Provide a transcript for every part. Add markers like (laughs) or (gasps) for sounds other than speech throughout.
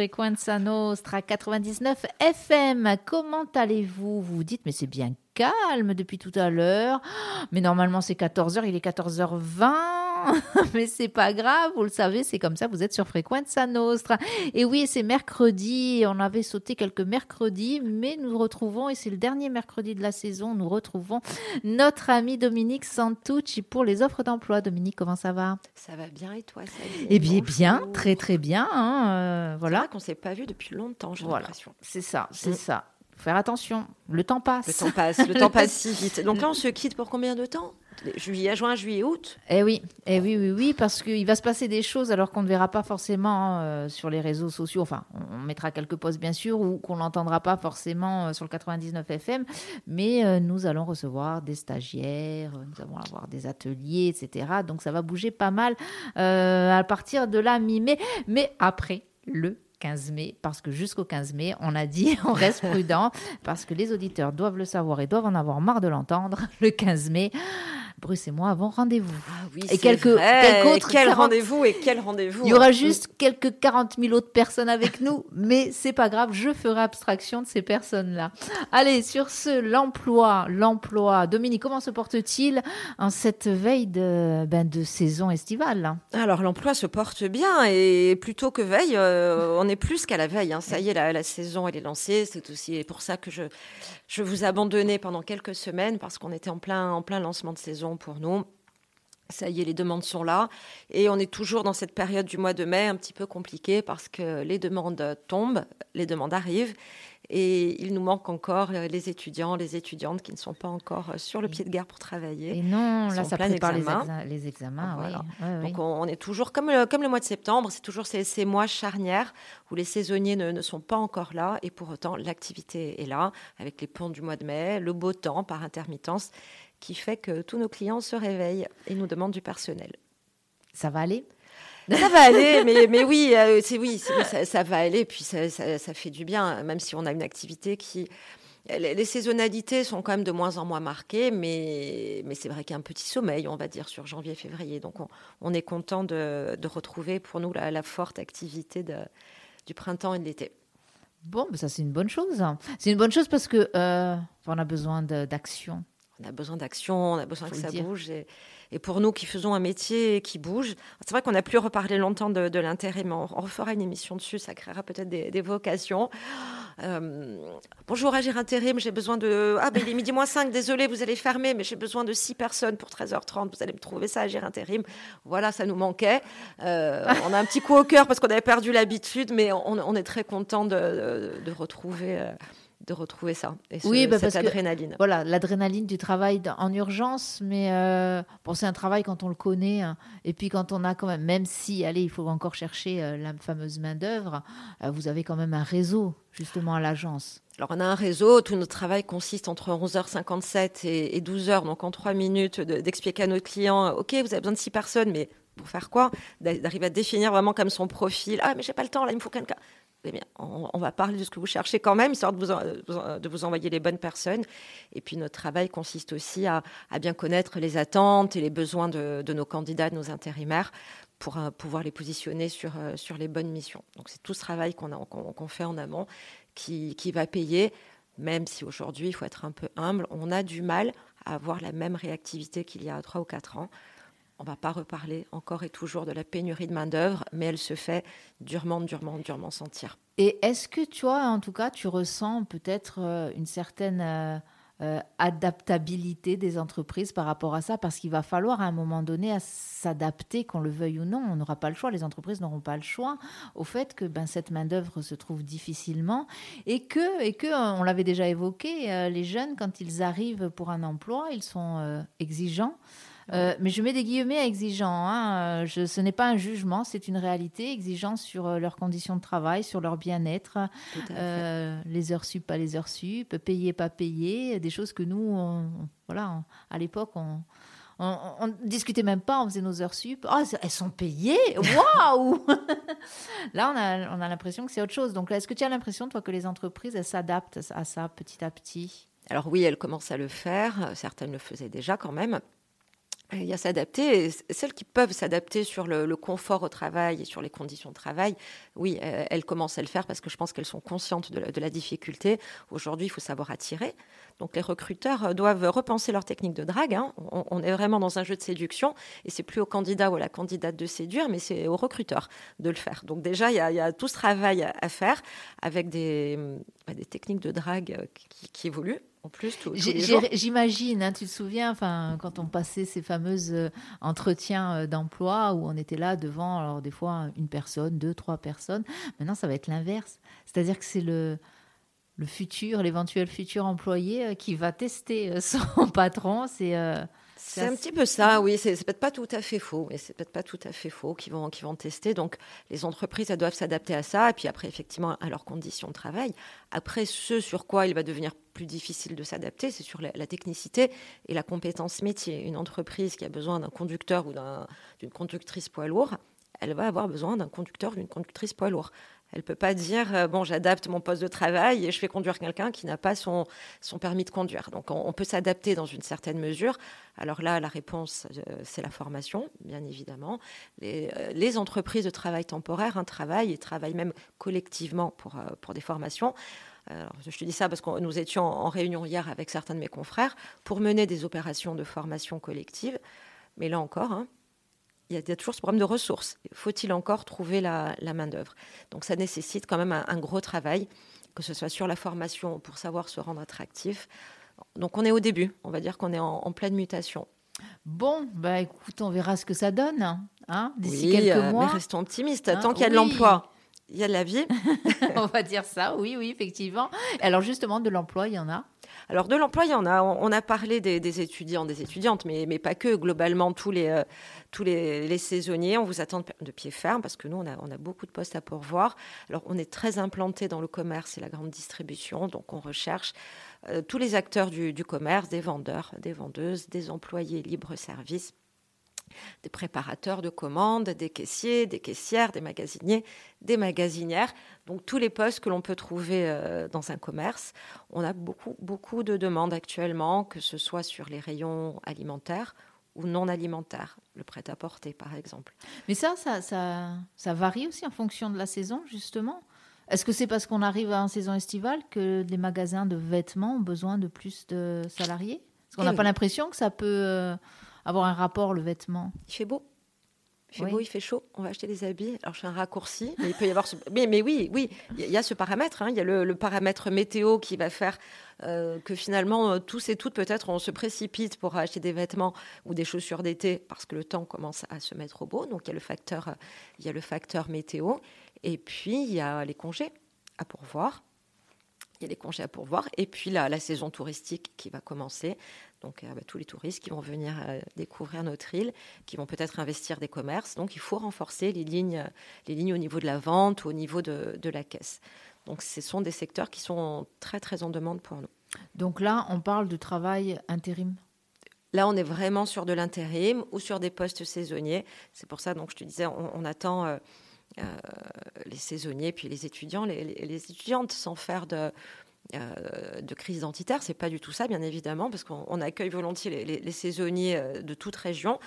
Frequenza Nostra 99 FM. Comment allez-vous? Vous vous dites, mais c'est bien calme depuis tout à l'heure. Mais normalement, c'est 14h, il est 14h20. (laughs) mais c'est pas grave, vous le savez, c'est comme ça, vous êtes sur Frequenza Nostra. Et oui, c'est mercredi, on avait sauté quelques mercredis, mais nous retrouvons, et c'est le dernier mercredi de la saison, nous retrouvons notre ami Dominique Santucci pour les offres d'emploi. Dominique, comment ça va? Ça va bien et toi? Eh bien, bien, très très bien. Hein, euh, voilà. qu'on s'est pas vu depuis longtemps, j'ai voilà. l'impression. C'est ça, c'est mm. ça faire attention. Le temps passe. Le temps passe, le temps (laughs) passe si vite. Donc là, on se quitte pour combien de temps? Juillet, juin, juillet, août Eh oui, eh oui, oui, oui, parce qu'il va se passer des choses alors qu'on ne verra pas forcément euh, sur les réseaux sociaux. Enfin, on mettra quelques posts bien sûr ou qu'on n'entendra pas forcément euh, sur le 99 FM, mais euh, nous allons recevoir des stagiaires, nous allons avoir des ateliers, etc. Donc ça va bouger pas mal à partir de la mi-mai, mais après le 15 mai, parce que jusqu'au 15 mai, on a dit, (laughs) on reste prudent, parce que les auditeurs doivent le savoir et doivent en avoir marre de l'entendre. Le 15 mai, Bruce et moi avons rendez-vous. Ah oui, et quelques, quelques quel rendez-vous et quel rendez-vous Il y aura juste quelques 40 000 autres personnes avec nous, (laughs) mais c'est pas grave, je ferai abstraction de ces personnes-là. Allez, sur ce, l'emploi, l'emploi. Dominique, comment se porte-t-il en cette veille de, ben, de saison estivale? Alors, l'emploi se porte bien et plutôt que veille, euh, on est plus qu'à la veille. Hein. Ça y est, la, la saison, elle est lancée. C'est aussi pour ça que je, je vous abandonnais pendant quelques semaines parce qu'on était en plein, en plein lancement de saison pour nous. Ça y est, les demandes sont là. Et on est toujours dans cette période du mois de mai un petit peu compliquée parce que les demandes tombent, les demandes arrivent. Et il nous manque encore les étudiants, les étudiantes qui ne sont pas encore sur le pied de guerre pour travailler. Et non, là, ça prépare les, examens. Donc, on, est toujours, comme le, comme le mois de septembre, c'est toujours ces, ces, mois charnières où les saisonniers ne, ne, sont pas encore là. Et pour autant, l'activité est là, avec les ponts du mois de mai, le beau temps par intermittence, qui fait que tous nos clients se réveillent et nous demandent du personnel. Ça va aller? Ça va aller, mais, mais oui, euh, c'est oui, ça, va aller, puis ça, ça, fait du bien, même si on a une activité qui... Les, saisonnalités sont quand même de moins en moins marquées, mais, mais c'est vrai qu'il y a un petit sommeil, on va dire, sur janvier-février. Donc on, on, est content de, de, retrouver pour nous la, forte activité de, du printemps et de l'été. Bon, ça c'est une bonne chose. C'est une bonne chose parce que euh, on a besoin d'action. On a besoin d'action, on a besoin que ça bouge. Et, et pour nous qui faisons un métier qui bouge, c'est vrai qu'on n'a plus reparlé longtemps de, de l'intérêt, mais on, refera une émission dessus, ça créera peut-être des, vocations. Euh, bonjour Agir Intérim, j'ai besoin de... Ah ben il est midi moins 5, désolé, vous allez fermer, mais j'ai besoin de 6 personnes pour 13h30, vous allez me trouver ça, Agir Intérim. Voilà, ça nous manquait. Euh, on a un petit coup au cœur parce qu'on avait perdu l'habitude, mais on, est très content de, de retrouver... Euh, de retrouver ça. Et oui, bah, cette adrénaline. voilà, l'adrénaline du travail en urgence, mais euh, bon, c'est un travail quand on le connaît. Hein. et puis quand on a quand même, même si, allez, il faut encore chercher euh, la fameuse main-d'œuvre, euh, vous avez quand même un réseau, justement, à l'agence. Alors, on a un réseau, tout notre travail consiste entre 11h57 et, 12h, donc en trois minutes, d'expliquer à nos clients OK, vous avez besoin de six personnes, mais pour faire quoi? D'arriver à définir vraiment comme son profil. Ah, mais j'ai pas le temps, là, il me faut quelqu'un eh on, va parler de ce que vous cherchez quand même, histoire de vous, de vous envoyer les bonnes personnes. Et puis notre travail consiste aussi à, bien connaître les attentes et les besoins de, nos candidats, de nos intérimaires, pour euh, pouvoir les positionner sur, euh, les bonnes missions. Donc c'est tout ce travail qu'on fait en amont qui va payer, même si aujourd'hui, il faut être un peu humble, on a du mal à avoir la même réactivité qu'il y a trois ou quatre ans. On va pas reparler encore et toujours de la pénurie de main-d'œuvre, mais elle se fait durement, durement, durement sentir. Et est-ce que toi, en tout cas, tu ressens peut-être euh, une certaine euh, euh, adaptabilité des entreprises par rapport à ça? Parce qu'il va falloir à un moment donné s'adapter, qu'on le veuille ou non. On n'aura pas le choix, les entreprises n'auront pas le choix au fait que ben, cette main-d'œuvre se trouve difficilement et que, et que on l'avait déjà évoqué, les jeunes, quand ils arrivent pour un emploi, ils sont exigeants. Euh, mais je mets des guillemets exigeants. Hein. Je, ce n'est pas un jugement, c'est une réalité. Exigeant sur euh, leurs conditions de travail, sur leur bien-être, euh, les heures sup, pas les heures sup, payées, pas payées, des choses que nous, voilà, à l'époque, on, on, ne discutait même pas, on faisait nos heures sup. Oh, elles sont payées Waouh (laughs) Là, on a, on a l'impression que c'est autre chose. Donc, est-ce que tu as l'impression, toi, que les entreprises, elles s'adaptent à ça petit à petit? Alors oui, elles commencent à le faire. Certaines le faisaient déjà quand même. Il y a s'adapter. Celles qui peuvent s'adapter sur le, confort au travail et sur les conditions de travail, oui, elles commencent à le faire parce que je pense qu'elles sont conscientes de la, difficulté. Aujourd'hui, il faut savoir attirer. Donc les recruteurs euh, doivent repenser leur technique de drague. Hein. On, est vraiment dans un jeu de séduction et c'est plus au candidat ou à la candidate de séduire, mais c'est au recruteur de le faire. Donc déjà, il y a, tout ce travail à, faire avec des, bah, des techniques de drague euh, qui évoluent en plus, J'imagine, hein, tu te souviens, enfin, quand on passait ces fameux euh, entretiens euh, d'emploi où on était là devant, alors des fois une personne, deux, trois personnes. Maintenant, ça va être l'inverse. C'est-à-dire que c'est le, le futur, l'éventuel futur employé qui va tester (laughs) son patron. C'est c'est un petit peu ça, oui. C'est peut-être pas tout à fait faux, mais c'est peut-être pas tout à fait faux qu'ils vont, qui vont tester. Donc, les entreprises, elles doivent s'adapter à ça, et puis après, effectivement, à leurs conditions de travail. Après, ce sur quoi il va devenir plus difficile de s'adapter, c'est sur la, technicité et la compétence métier. Une entreprise qui a besoin d'un conducteur ou d'une conductrice poids lourd, elle va avoir besoin d'un conducteur d'une conductrice poids lourd. Elle ne peut pas dire, euh, bon, j'adapte mon poste de travail et je fais conduire quelqu'un qui n'a pas son, son permis de conduire. Donc, on, peut s'adapter dans une certaine mesure. Alors là, la réponse, euh, c'est la formation, bien évidemment. Les, euh, entreprises de travail temporaire un travail et travaillent même collectivement pour, pour des formations. Alors, je te dis ça parce que nous étions en réunion hier avec certains de mes confrères pour mener des opérations de formation collective. Mais là encore, hein, il y, a, toujours ce problème de ressources. Faut-il encore trouver la, main-d'œuvre? Donc ça nécessite quand même un, gros travail, que ce soit sur la formation pour savoir se rendre attractif. Donc on est au début, on va dire qu'on est en, pleine mutation. Bon, bah écoute, on verra ce que ça donne hein, d'ici quelques euh, mois. Mais restons optimistes, hein, tant qu'il y a de l'emploi. Il y a de la vie. (laughs) on va dire ça, oui, oui, effectivement. Alors justement, de l'emploi, il y en a? Alors de l'emploi, a. On, a parlé des, étudiants, des étudiantes, mais, mais pas que. Globalement, tous les, euh, tous les, saisonniers, on vous attend de, pied ferme parce que nous, on a, on a beaucoup de postes à pourvoir. Alors on est très implanté dans le commerce et la grande distribution, donc on recherche euh, tous les acteurs du, du commerce, des vendeurs, des vendeuses, des employés libre-service des préparateurs de commandes, des caissiers, des caissières, des magasiniers, des magasinières. Donc tous les postes que l'on peut trouver euh, dans un commerce. On a beaucoup, beaucoup de demandes actuellement, que ce soit sur les rayons alimentaires ou non alimentaires, le prêt-à-porter par exemple. Mais ça, ça, ça, ça varie aussi en fonction de la saison, justement est-ce que c'est parce qu'on arrive en saison estivale que les magasins de vêtements ont besoin de plus de salariés? Parce qu'on n'a pas l'impression que ça peut euh, avoir un rapport, le vêtement. Il fait beau. Il fait beau, il fait chaud, on va acheter des habits. Alors je fais un raccourci, mais il peut y avoir. Ce... Mais, mais oui, oui, il y a ce paramètre. Hein. Il y a le, paramètre météo qui va faire euh, que finalement euh, tous et toutes peut-être on se précipite pour acheter des vêtements ou des chaussures d'été parce que le temps commence à se mettre au beau. Donc il y a le facteur, il y a le facteur météo. Et puis il y a les congés à pourvoir. Il y a les congés à pourvoir. Et puis la, la saison touristique qui va commencer donc euh, bah, tous les touristes qui vont venir euh, découvrir notre île, qui vont peut-être investir des commerces. Donc il faut renforcer les lignes, les lignes au niveau de la vente, au niveau de, la caisse. Donc ce sont des secteurs qui sont très très en demande pour nous. Donc là, on parle de travail intérim Là, on est vraiment sur de l'intérim ou sur des postes saisonniers. C'est pour ça, donc, je te disais, on, attend euh, les saisonniers puis les étudiants, les, les étudiantes sans faire de, euh, de crise identitaire. C'est pas du tout ça, bien évidemment, parce qu'on accueille volontiers les, saisonniers euh, de toute région.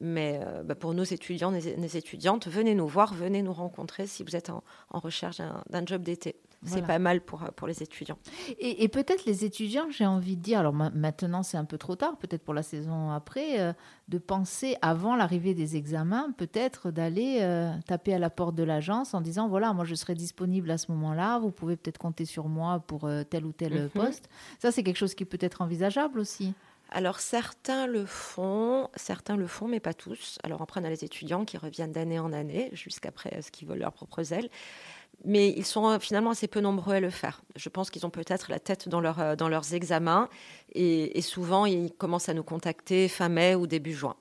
Mais euh, bah, pour nos étudiants, nos étudiantes, venez nous voir, venez nous rencontrer si vous êtes en recherche d'un job d'été. C'est pas mal pour, euh, pour les étudiants. Et, peut-être les étudiants, j'ai envie de dire, alors maintenant c'est un peu trop tard, peut-être pour la saison après, euh, de penser avant l'arrivée des examens, peut-être d'aller euh, taper à la porte de l'agence en disant, voilà, moi je serai disponible à ce moment-là, vous pouvez peut-être compter sur moi pour tel ou tel mhm. poste. Ça, c'est quelque chose qui peut être envisageable aussi. Alors certains le font, certains le font, mais pas tous. Alors après, on a les étudiants qui reviennent d'année en année jusqu'après ce qu'ils veulent leurs propres ailes mais ils sont euh, finalement assez peu nombreux à le faire. Je pense qu'ils ont peut-être la tête dans, leur, euh, dans leurs examens et, souvent ils commencent à nous contacter fin mai ou début juin.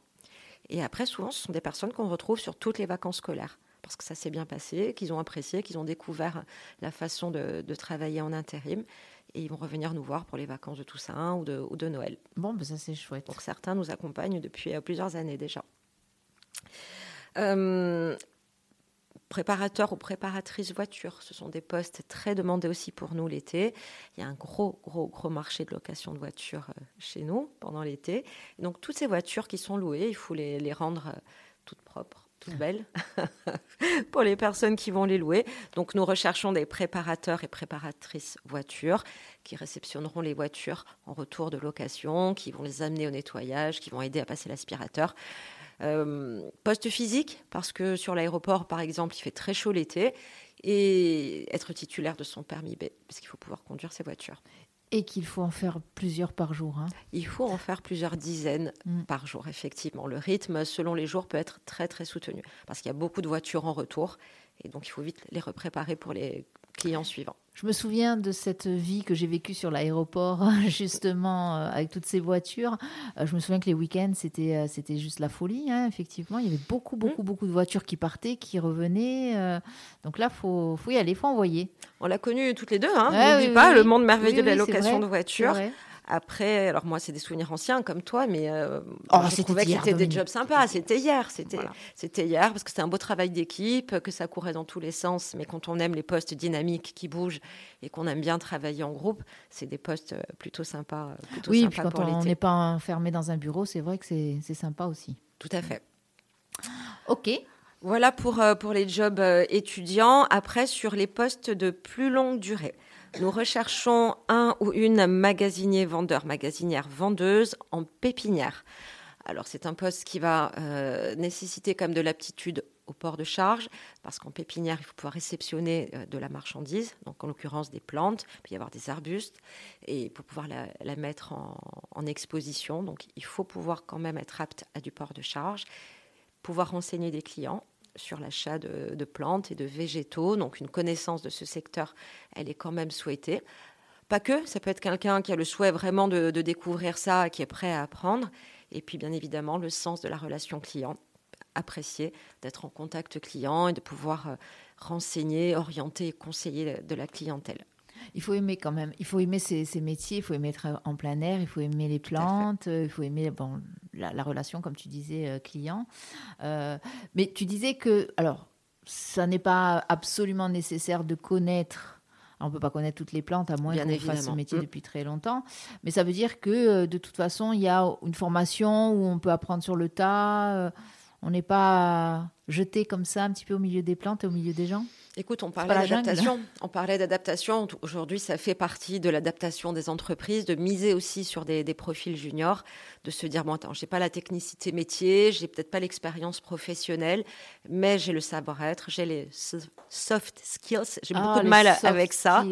Et après, souvent, ce sont des personnes qu'on retrouve sur toutes les vacances scolaires parce que ça s'est bien passé, qu'ils ont apprécié, qu'ils ont découvert la façon de, travailler en intérim. Et ils vont revenir nous voir pour les vacances de Toussaint ou de, ou de Noël. Bon, ben ça c'est chouette. Donc certains nous accompagnent depuis euh, plusieurs années déjà. Euh, préparateur ou préparatrice voiture, ce sont des postes très demandés aussi pour nous l'été. Il y a un gros, gros, gros marché de location de voitures euh, chez nous pendant l'été. Donc toutes ces voitures qui sont louées, il faut les, rendre euh, toutes propres, toutes belles (laughs) pour les personnes qui vont les louer. Donc nous recherchons des préparateurs et préparatrices voitures qui réceptionneront les voitures en retour de location, qui vont les amener au nettoyage, qui vont aider à passer l'aspirateur. Euh, poste physique, parce que sur l'aéroport, par exemple, il fait très chaud l'été, et être titulaire de son permis B, parce qu'il faut pouvoir conduire ses voitures. Et qu'il faut en faire plusieurs par jour. Hein. Il faut en faire plusieurs dizaines mm. par jour, effectivement. Le rythme, selon les jours, peut être très, très soutenu, parce qu'il y a beaucoup de voitures en retour, et donc il faut vite les repréparer pour les clients suivants. Je me souviens de cette vie que j'ai vécue sur l'aéroport, (laughs) justement, euh, avec toutes ces voitures. Euh, je me souviens que les week-ends, c'était, euh, c'était juste la folie, hein, effectivement. Il y avait beaucoup, beaucoup, mmh. beaucoup de voitures qui partaient, qui revenaient. donc là, il faut, faut y aller, il faut envoyer. On l'a connu toutes les deux, hein. Ouais, pas, le monde merveilleux de la location de voitures. Après, alors moi, c'est des souvenirs anciens comme toi, mais euh, oh, je trouvais que c'était des jobs sympas. C'était hier, c'était c'était hier parce que c'était un beau travail d'équipe, que ça courait dans tous les sens. Mais quand on aime les postes dynamiques qui bougent et qu'on aime bien travailler en groupe, c'est des postes euh, plutôt sympas. Euh, plutôt oui, puis quand on n'est pas enfermé dans un bureau, c'est vrai que c'est sympa aussi. Tout à fait. Ok. Voilà pour, pour les jobs étudiants. Après, sur les postes de plus longue durée. Nous recherchons un ou une magasinier vendeur, magasinière vendeuse en pépinière. Alors c'est un poste qui va euh, nécessiter comme de l'aptitude au port de charge, parce qu'en pépinière, il faut pouvoir réceptionner euh, de la marchandise, donc en l'occurrence des plantes, puis y avoir des arbustes, et pour pouvoir la, mettre en, exposition, donc il faut pouvoir quand même être apte à du port de charge, pouvoir renseigner des clients, sur l'achat de, plantes et de végétaux. Donc une connaissance de ce secteur, elle est quand même souhaitée. Pas que, ça peut être quelqu'un qui a le souhait vraiment de, découvrir ça, qui est prêt à apprendre. Et puis bien évidemment le sens de la relation client, apprécier d'être en contact client et de pouvoir euh, renseigner, orienter et conseiller de la clientèle il faut aimer quand même. Il faut aimer ces, métiers, il faut aimer être en plein air, il faut aimer les plantes, il faut aimer bon, la, relation, comme tu disais, euh, client. Euh, mais tu disais que, alors, ça n'est pas absolument nécessaire de connaître. on ne peut pas connaître toutes les plantes, à moins qu'on fasse ce métier mm. depuis très longtemps. Mais ça veut dire que, euh, de toute façon, il y a une formation où on peut apprendre sur le tas. on n'est pas jeté comme ça un petit peu au milieu des plantes et au milieu des gens? Écoute, on parlait d'adaptation. On parlait d'adaptation. Aujourd'hui, ça fait partie de l'adaptation des entreprises, de miser aussi sur des, profils juniors, de se dire bon, attends, j'ai pas la technicité métier, j'ai peut-être pas l'expérience professionnelle, mais j'ai le savoir-être, j'ai les soft skills. J'ai beaucoup ah, de mal avec ça.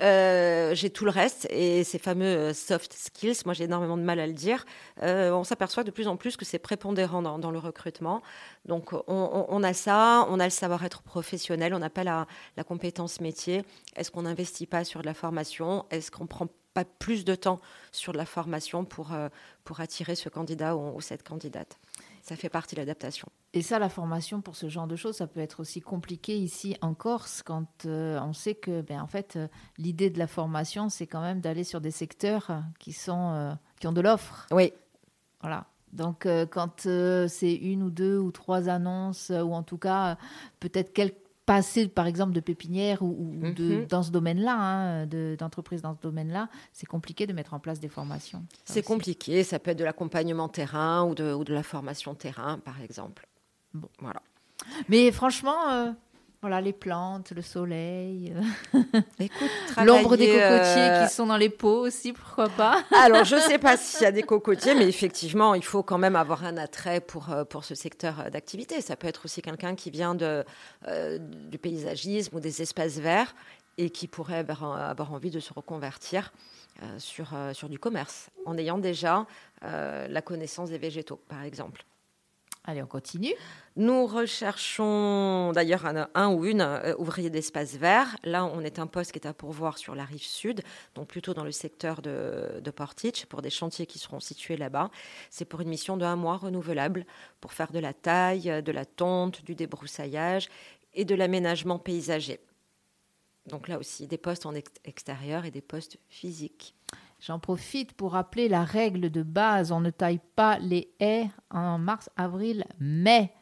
Euh, j'ai tout le reste et ces fameux euh, soft skills, moi j'ai énormément de mal à le dire. Euh, on s'aperçoit de plus en plus que c'est prépondérant dans, le recrutement. Donc on, on, a ça, on a le savoir-être professionnel, on n'a pas la, compétence métier Est-ce qu'on n'investit pas sur de la formation? Est-ce qu'on prend pas plus de temps sur de la formation pour, euh, pour attirer ce candidat ou, cette candidate? Ça fait partie de l'adaptation. Et ça, la formation pour ce genre de choses, ça peut être aussi compliqué ici en Corse quand euh, on sait que, ben, en fait, euh, l'idée de la formation, c'est quand même d'aller sur des secteurs qui sont qui ont de l'offre. Oui. Voilà. Donc, quand c'est une ou deux ou trois annonces, ou en tout cas peut-être quelques passer par exemple de pépinière ou, de, mhm. dans ce domaine-là, hein, d'entreprise dans ce domaine-là, c'est compliqué de mettre en place des formations. C'est compliqué, ça peut être de l'accompagnement terrain ou de, ou de, la formation terrain, par exemple. Bon. Voilà. Mais franchement, euh, voilà, les plantes, le soleil. (laughs) L'ombre des cocotiers euh, qui sont dans les pots aussi, pourquoi pas? (laughs) Alors, je ne sais pas s'il y a des cocotiers, mais effectivement, il faut quand même avoir un attrait pour, euh, pour ce secteur d'activité. Ça peut être aussi quelqu'un qui vient de, euh, du paysagisme ou des espaces verts et qui pourrait avoir, envie de se reconvertir sur, sur du commerce, en ayant déjà la connaissance des végétaux, par exemple. Allez, on continue. Nous recherchons d'ailleurs un, ou une euh, ouvrier d'espace vert. Là, on est un poste qui est à pourvoir sur la rive sud, donc plutôt dans le secteur de, de Portich, pour des chantiers qui seront situés là-bas. C'est pour une mission de un mois renouvelable pour faire de la taille, de la tonte, du débroussaillage et de l'aménagement paysager. Donc là aussi, des postes en extérieur et des postes physiques. J'en profite pour rappeler la règle de base. On ne taille pas les haies en mars, avril, mai.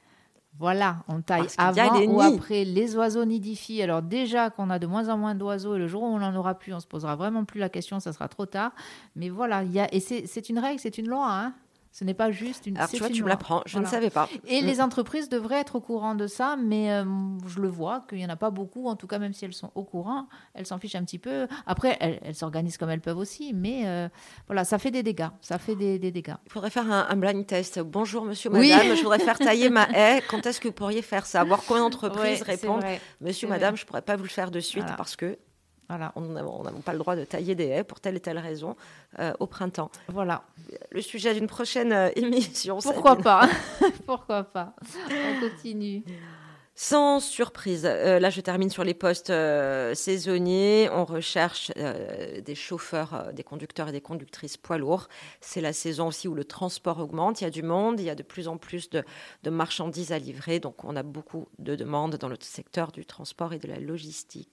Voilà, on taille avant ou après. Les oiseaux nidifient. Alors déjà qu'on a de moins en moins d'oiseaux et le jour où on n'en aura plus, on se posera vraiment plus la question, ça sera trop tard. Mais voilà, il y a, et c'est une règle, c'est une loi. Hein ce n'est pas juste une. Alors tu vois, tu me l'apprends. Je ne savais pas. Et mm. les entreprises devraient être au courant de ça, mais euh, je le vois qu'il n'y en a pas beaucoup. En tout cas, même si elles sont au courant, elles s'en fichent un petit peu. Après, elles s'organisent comme elles peuvent aussi, mais euh, voilà, ça fait des dégâts. Ça fait des, dégâts. Il faudrait faire un, blind test. Bonjour, monsieur, madame. Je voudrais faire tailler ma (laughs) haie. Quand est-ce que vous pourriez faire ça? Voir combien d'entreprises répondent. Monsieur, madame, je ne pourrais pas vous le faire de suite parce que voilà. On n'a pas le droit de tailler des haies pour telle et telle raison euh, au printemps. Voilà. Le sujet d'une prochaine euh, (laughs) émission. Pourquoi pas? (laughs) Pourquoi pas? On continue. Sans surprise, euh, là je termine sur les postes saisonniers. On recherche des chauffeurs, des conducteurs et des conductrices poids lourds. C'est la saison aussi où le transport augmente. Il y a du monde, il y a de plus en plus de, de marchandises à livrer. Donc on a beaucoup de demandes dans le secteur du transport et de la logistique.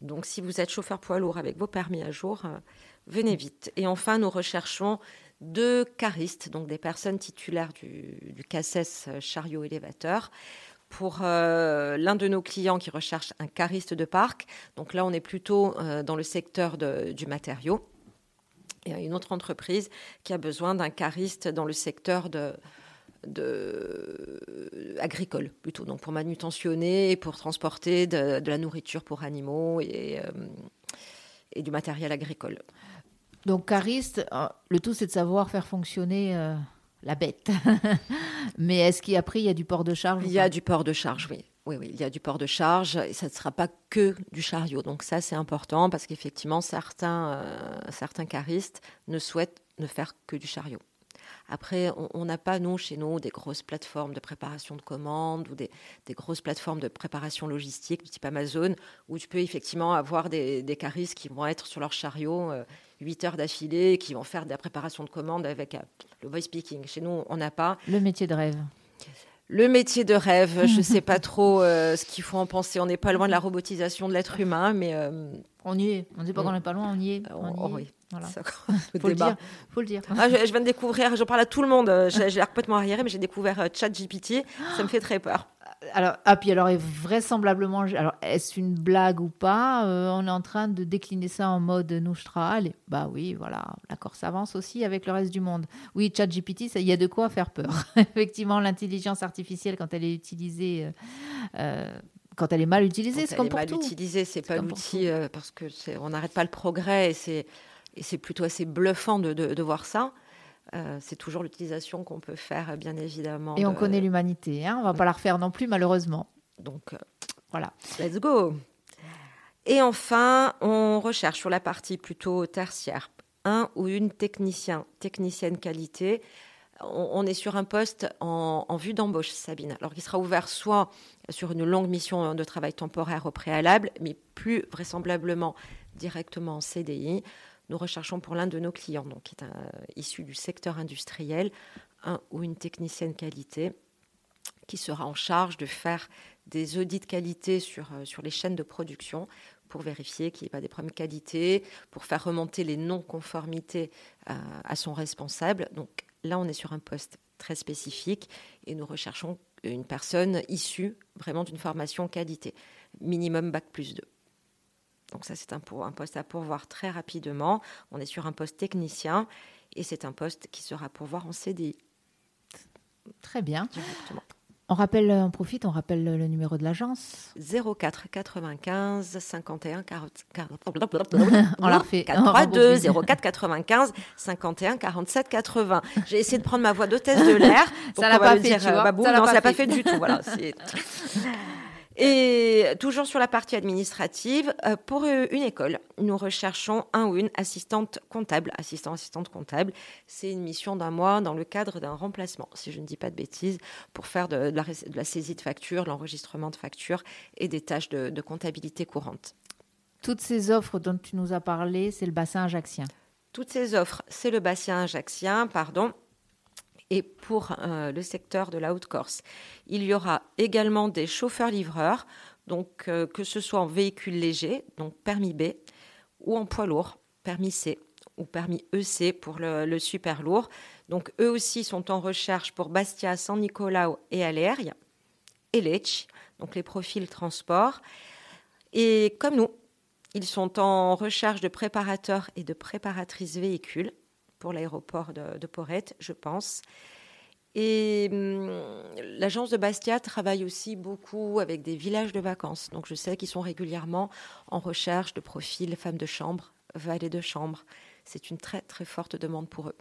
Donc si vous êtes chauffeur poids lourd avec vos permis à jour, euh, venez vite. Et enfin, nous recherchons deux caristes, donc des personnes titulaires du, du euh, chariot élévateur. Pour euh, l'un de nos clients qui recherche un cariste de parc, donc là on est plutôt dans le secteur du matériau. Et une autre entreprise qui a besoin d'un cariste dans le secteur de, de, agricole plutôt, donc pour manutentionner et pour transporter de, la nourriture pour animaux et, euh, et, du matériel agricole. Donc cariste, euh, le tout c'est de savoir faire fonctionner euh, la bête. (laughs) Mais est-ce qu'après il y a du port de charge Il y a du port de charge, oui. Oui, oui, il y a du port de charge et ça ne sera pas que du chariot. Donc ça, c'est important parce qu'effectivement, certains, certains caristes ne souhaitent ne faire que du chariot. Après, on n'a pas, nous, chez nous, des grosses plateformes de préparation de commandes ou des, grosses plateformes de préparation logistique du type Amazon, où tu peux effectivement avoir des, des caristes qui vont être sur leur chariot 8 euh, heures d'affilée, qui vont faire de la préparation de commandes avec euh, le voice speaking. Chez nous, on n'a pas. Le métier de rêve. Le métier de rêve, je ne (laughs) sais pas trop euh, ce qu'il faut en penser. On n'est pas loin de la robotisation de l'être humain, mais... On y est. On ne dit pas qu'on n'est pas loin, on y est. On, y est. Oui. Voilà. (laughs) faut, le dire. faut le dire. Ah, je, viens de découvrir, j'en parle à tout le monde, j'ai l'air complètement arriéré, mais j'ai découvert euh, ChatGPT, ça me fait très peur. (gasps) Alors, ah, puis alors, vraisemblablement, alors est-ce une blague ou pas euh, On est en train de décliner ça en mode Allez, Bah oui, voilà, l'accord s'avance aussi avec le reste du monde. Oui, ChatGPT, il y a de quoi faire peur. (laughs) Effectivement, l'intelligence artificielle, quand elle est utilisée euh, quand elle est mal utilisée, c'est comme pour mal tout. utilisée, c'est pas l'outil euh, parce que on n'arrête pas le progrès et c'est et c'est plutôt assez bluffant de, de, voir ça. Euh, c'est toujours l'utilisation qu'on peut faire, bien évidemment. Et on connaît l'humanité, hein on va pas la refaire non plus, malheureusement. Donc euh, voilà, let's go. Et enfin, on recherche sur la partie plutôt tertiaire un ou une technicien, technicienne qualité on, est sur un poste en, vue d'embauche, Sabine. Alors, qui sera ouvert soit sur une longue mission de travail temporaire au préalable, mais plus vraisemblablement directement en CDI. Nous recherchons pour l'un de nos clients, donc qui est issu du secteur industriel, un ou une technicienne qualité qui sera en charge de faire des audits de qualité sur, euh, les chaînes de production pour vérifier qu'il n'y ait pas des problèmes de qualité, pour faire remonter les non-conformités euh, à son responsable. Donc Là, on est sur un poste très spécifique et nous recherchons une personne issue vraiment d'une formation qualité, minimum bac plus 2. Donc ça, c'est un, un, poste à pourvoir très rapidement. On est sur un poste technicien et c'est un poste qui sera pourvoir en CDI. Très bien. On rappelle, on profite, on rappelle le numéro de l'agence. 04 95 51 40. on l'a refait. 42 04 95 51 47 80. J'ai essayé de prendre ma voix d'hôtesse de l'air. (laughs) ça l'a pas fait, tu vois. non, ça l'a pas fait du tout. Voilà. (laughs) Et toujours sur la partie administrative, euh, pour euh, une école, nous recherchons un ou une assistante comptable. Assistant, assistante comptable, c'est une mission d'un mois dans le cadre d'un remplacement, si je ne dis pas de bêtises, pour faire de, la, saisie de factures, l'enregistrement de factures et des tâches de, de comptabilité courante. Toutes ces offres dont tu nous as parlé, c'est le bassin ajaxien. Toutes ces offres, c'est le bassin ajaxien, pardon et pour euh, le secteur de la Haute-Corse. Il y aura également des chauffeurs-livreurs, donc euh, que ce soit en véhicule léger, donc permis B, ou en poids lourd, permis C, ou permis EC pour le, super lourd. Donc eux aussi sont en recherche pour Bastia, San Nicolao et Aleria et Lecce, donc les profils transport. Et comme nous, ils sont en recherche de préparateurs et de préparatrices véhicules pour l'aéroport de, de Porrette, je pense. Et hum, l'agence de Bastia travaille aussi beaucoup avec des villages de vacances. Donc je sais qu'ils sont régulièrement en recherche de profils femmes de chambre, valets de chambre. C'est une très très forte demande pour eux.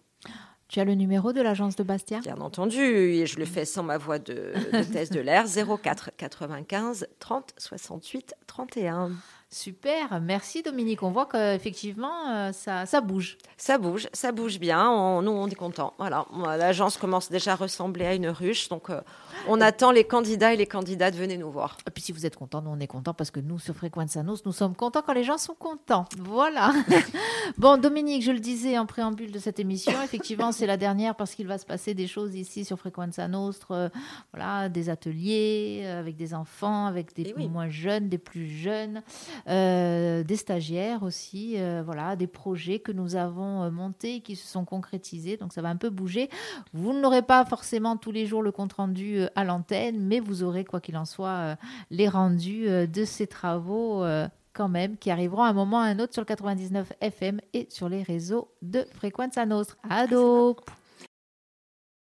Tu as le numéro de l'agence de Bastia? Bien entendu, et je le fais sans ma voix de, de thèse de l'air 04 95 30 68 31. Super, merci Dominique. On voit qu'effectivement, euh, ça, ça bouge. Ça bouge, ça bouge bien. nous, on est content. Voilà, l'agence commence déjà à ressembler à une ruche. Donc, euh, on attend les candidats et les candidates. Venez nous voir. Et puis, si vous êtes content, nous, on est content parce que nous, sur Frequenza nous sommes contents quand les gens sont contents. Voilà. (laughs) bon, Dominique, je le disais en préambule de cette émission, effectivement, c'est la dernière parce qu'il va se passer des choses ici sur Frequenza Nostre. Euh, voilà, des ateliers avec des enfants, avec des eh moins jeunes, des plus jeunes. Euh, des stagiaires aussi, euh, voilà, des projets que nous avons euh, montés qui se sont concrétisés. Donc ça va un peu bouger. Vous n'aurez pas forcément tous les jours le compte rendu à l'antenne, mais vous aurez quoi qu'il en soit les rendus de ces travaux quand même, qui arriveront à un moment ou à un autre sur le 99 FM et sur les réseaux de Fréquence à Nostre. Ado